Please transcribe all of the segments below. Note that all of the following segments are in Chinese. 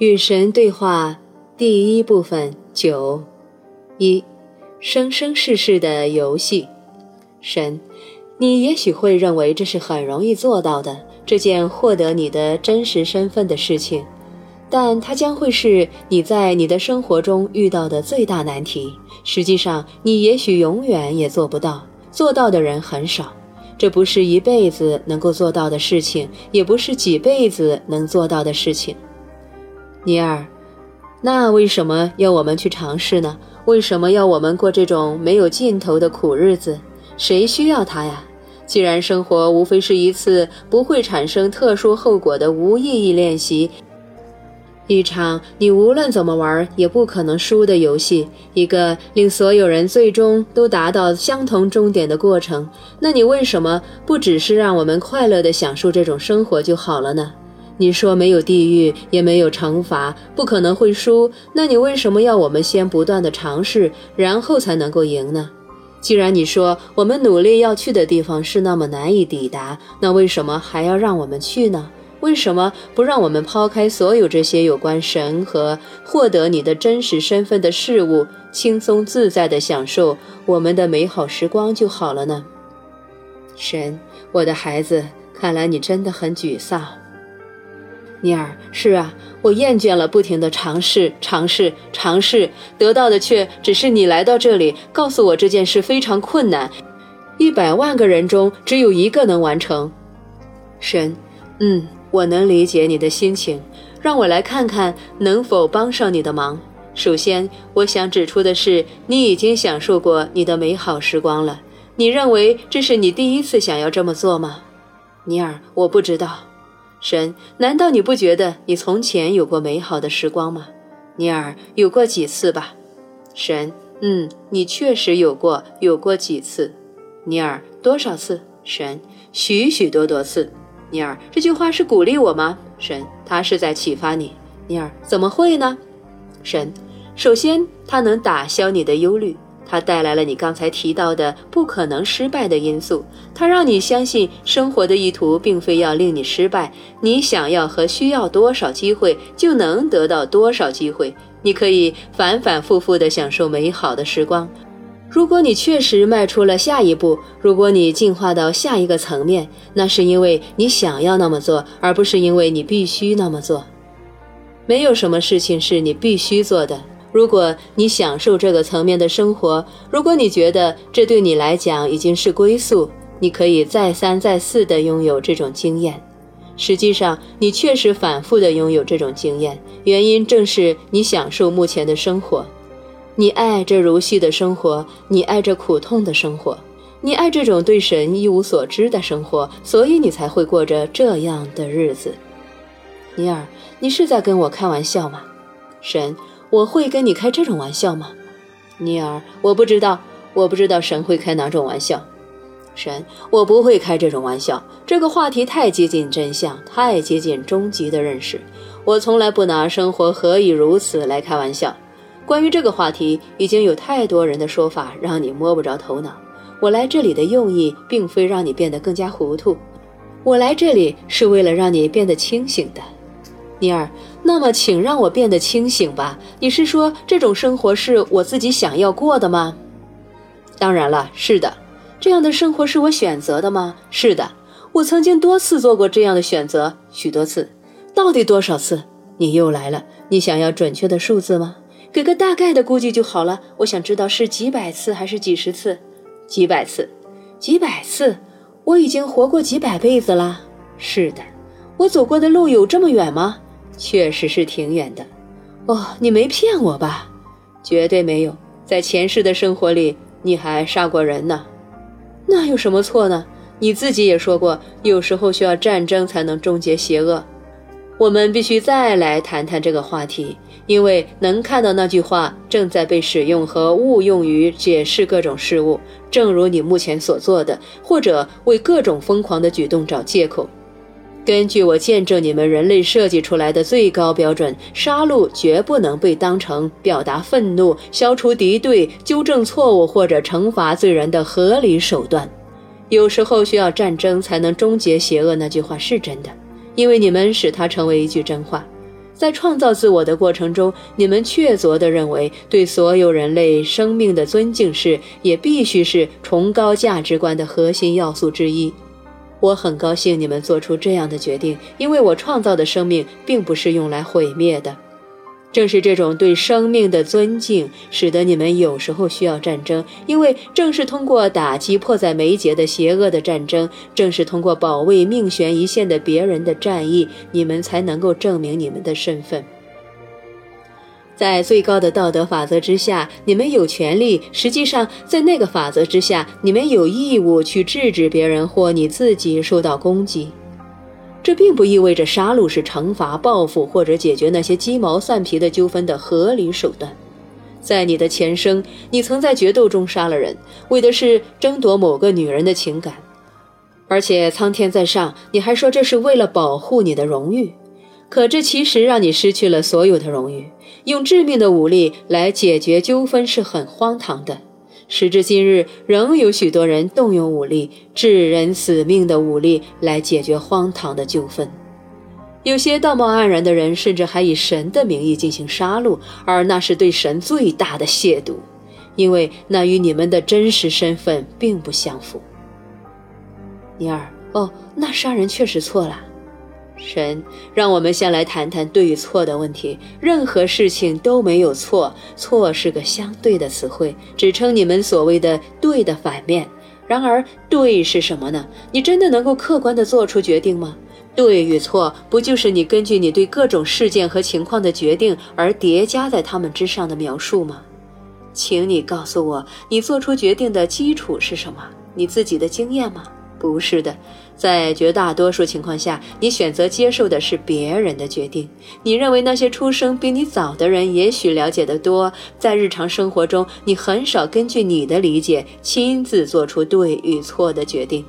与神对话第一部分九一生生世世的游戏。神，你也许会认为这是很容易做到的这件获得你的真实身份的事情，但它将会是你在你的生活中遇到的最大难题。实际上，你也许永远也做不到，做到的人很少。这不是一辈子能够做到的事情，也不是几辈子能做到的事情。尼尔，那为什么要我们去尝试呢？为什么要我们过这种没有尽头的苦日子？谁需要它呀？既然生活无非是一次不会产生特殊后果的无意义练习，一场你无论怎么玩也不可能输的游戏，一个令所有人最终都达到相同终点的过程，那你为什么不只是让我们快乐地享受这种生活就好了呢？你说没有地狱，也没有惩罚，不可能会输。那你为什么要我们先不断的尝试，然后才能够赢呢？既然你说我们努力要去的地方是那么难以抵达，那为什么还要让我们去呢？为什么不让我们抛开所有这些有关神和获得你的真实身份的事物，轻松自在地享受我们的美好时光就好了呢？神，我的孩子，看来你真的很沮丧。尼尔，是啊，我厌倦了不停的尝试、尝试、尝试，得到的却只是你来到这里，告诉我这件事非常困难，一百万个人中只有一个能完成。神，嗯，我能理解你的心情，让我来看看能否帮上你的忙。首先，我想指出的是，你已经享受过你的美好时光了。你认为这是你第一次想要这么做吗？尼尔，我不知道。神，难道你不觉得你从前有过美好的时光吗？尼尔，有过几次吧。神，嗯，你确实有过，有过几次。尼尔，多少次？神，许许多多次。尼尔，这句话是鼓励我吗？神，他是在启发你。尼尔，怎么会呢？神，首先，他能打消你的忧虑。它带来了你刚才提到的不可能失败的因素，它让你相信生活的意图并非要令你失败。你想要和需要多少机会，就能得到多少机会。你可以反反复复地享受美好的时光。如果你确实迈出了下一步，如果你进化到下一个层面，那是因为你想要那么做，而不是因为你必须那么做。没有什么事情是你必须做的。如果你享受这个层面的生活，如果你觉得这对你来讲已经是归宿，你可以再三再四地拥有这种经验。实际上，你确实反复地拥有这种经验，原因正是你享受目前的生活，你爱这如戏的生活，你爱这苦痛的生活，你爱这种对神一无所知的生活，所以你才会过着这样的日子。尼尔，你是在跟我开玩笑吗？神。我会跟你开这种玩笑吗，尼尔？我不知道，我不知道神会开哪种玩笑。神，我不会开这种玩笑。这个话题太接近真相，太接近终极的认识。我从来不拿生活何以如此来开玩笑。关于这个话题，已经有太多人的说法让你摸不着头脑。我来这里的用意，并非让你变得更加糊涂，我来这里是为了让你变得清醒的。尼尔，那么请让我变得清醒吧。你是说这种生活是我自己想要过的吗？当然了，是的。这样的生活是我选择的吗？是的，我曾经多次做过这样的选择，许多次。到底多少次？你又来了。你想要准确的数字吗？给个大概的估计就好了。我想知道是几百次还是几十次？几百次，几百次。我已经活过几百辈子了。是的，我走过的路有这么远吗？确实是挺远的，哦，你没骗我吧？绝对没有，在前世的生活里你还杀过人呢，那有什么错呢？你自己也说过，有时候需要战争才能终结邪恶。我们必须再来谈谈这个话题，因为能看到那句话正在被使用和误用于解释各种事物，正如你目前所做的，或者为各种疯狂的举动找借口。根据我见证你们人类设计出来的最高标准，杀戮绝不能被当成表达愤怒、消除敌对、纠正错误或者惩罚罪人的合理手段。有时候需要战争才能终结邪恶，那句话是真的，因为你们使它成为一句真话。在创造自我的过程中，你们确凿地认为对所有人类生命的尊敬是，也必须是崇高价值观的核心要素之一。我很高兴你们做出这样的决定，因为我创造的生命并不是用来毁灭的。正是这种对生命的尊敬，使得你们有时候需要战争，因为正是通过打击迫在眉睫的邪恶的战争，正是通过保卫命悬一线的别人的战役，你们才能够证明你们的身份。在最高的道德法则之下，你们有权利；实际上，在那个法则之下，你们有义务去制止别人或你自己受到攻击。这并不意味着杀戮是惩罚、报复或者解决那些鸡毛蒜皮的纠纷的合理手段。在你的前生，你曾在决斗中杀了人，为的是争夺某个女人的情感，而且苍天在上，你还说这是为了保护你的荣誉。可这其实让你失去了所有的荣誉。用致命的武力来解决纠纷是很荒唐的。时至今日，仍有许多人动用武力、致人死命的武力来解决荒唐的纠纷。有些道貌岸然的人，甚至还以神的名义进行杀戮，而那是对神最大的亵渎，因为那与你们的真实身份并不相符。尼尔，哦，那杀人确实错了。神，让我们先来谈谈对与错的问题。任何事情都没有错，错是个相对的词汇，指称你们所谓的对的反面。然而，对是什么呢？你真的能够客观地做出决定吗？对与错，不就是你根据你对各种事件和情况的决定而叠加在他们之上的描述吗？请你告诉我，你做出决定的基础是什么？你自己的经验吗？不是的，在绝大多数情况下，你选择接受的是别人的决定。你认为那些出生比你早的人也许了解得多，在日常生活中，你很少根据你的理解亲自做出对与错的决定。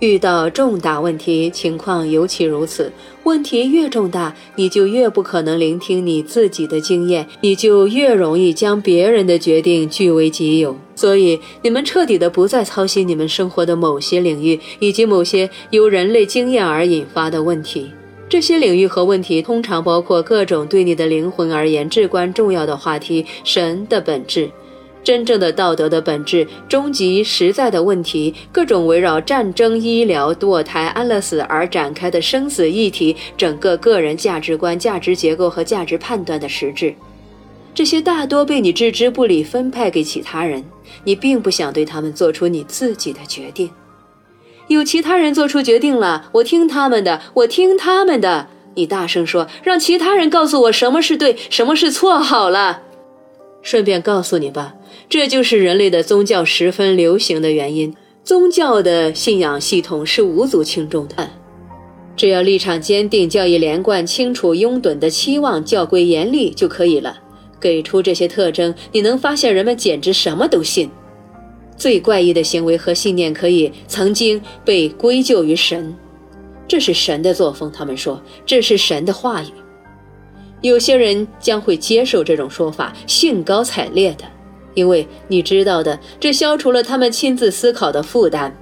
遇到重大问题，情况尤其如此。问题越重大，你就越不可能聆听你自己的经验，你就越容易将别人的决定据为己有。所以，你们彻底的不再操心你们生活的某些领域，以及某些由人类经验而引发的问题。这些领域和问题通常包括各种对你的灵魂而言至关重要的话题：神的本质。真正的道德的本质，终极实在的问题，各种围绕战争、医疗、堕胎、安乐死而展开的生死议题，整个个人价值观、价值结构和价值判断的实质，这些大多被你置之不理，分派给其他人。你并不想对他们做出你自己的决定。有其他人做出决定了，我听他们的，我听他们的。你大声说，让其他人告诉我什么是对，什么是错。好了。顺便告诉你吧，这就是人类的宗教十分流行的原因。宗教的信仰系统是无足轻重的，只要立场坚定、教义连贯、清楚、拥趸的期望、教规严厉就可以了。给出这些特征，你能发现人们简直什么都信。最怪异的行为和信念可以曾经被归咎于神，这是神的作风。他们说这是神的话语。有些人将会接受这种说法，兴高采烈的，因为你知道的，这消除了他们亲自思考的负担。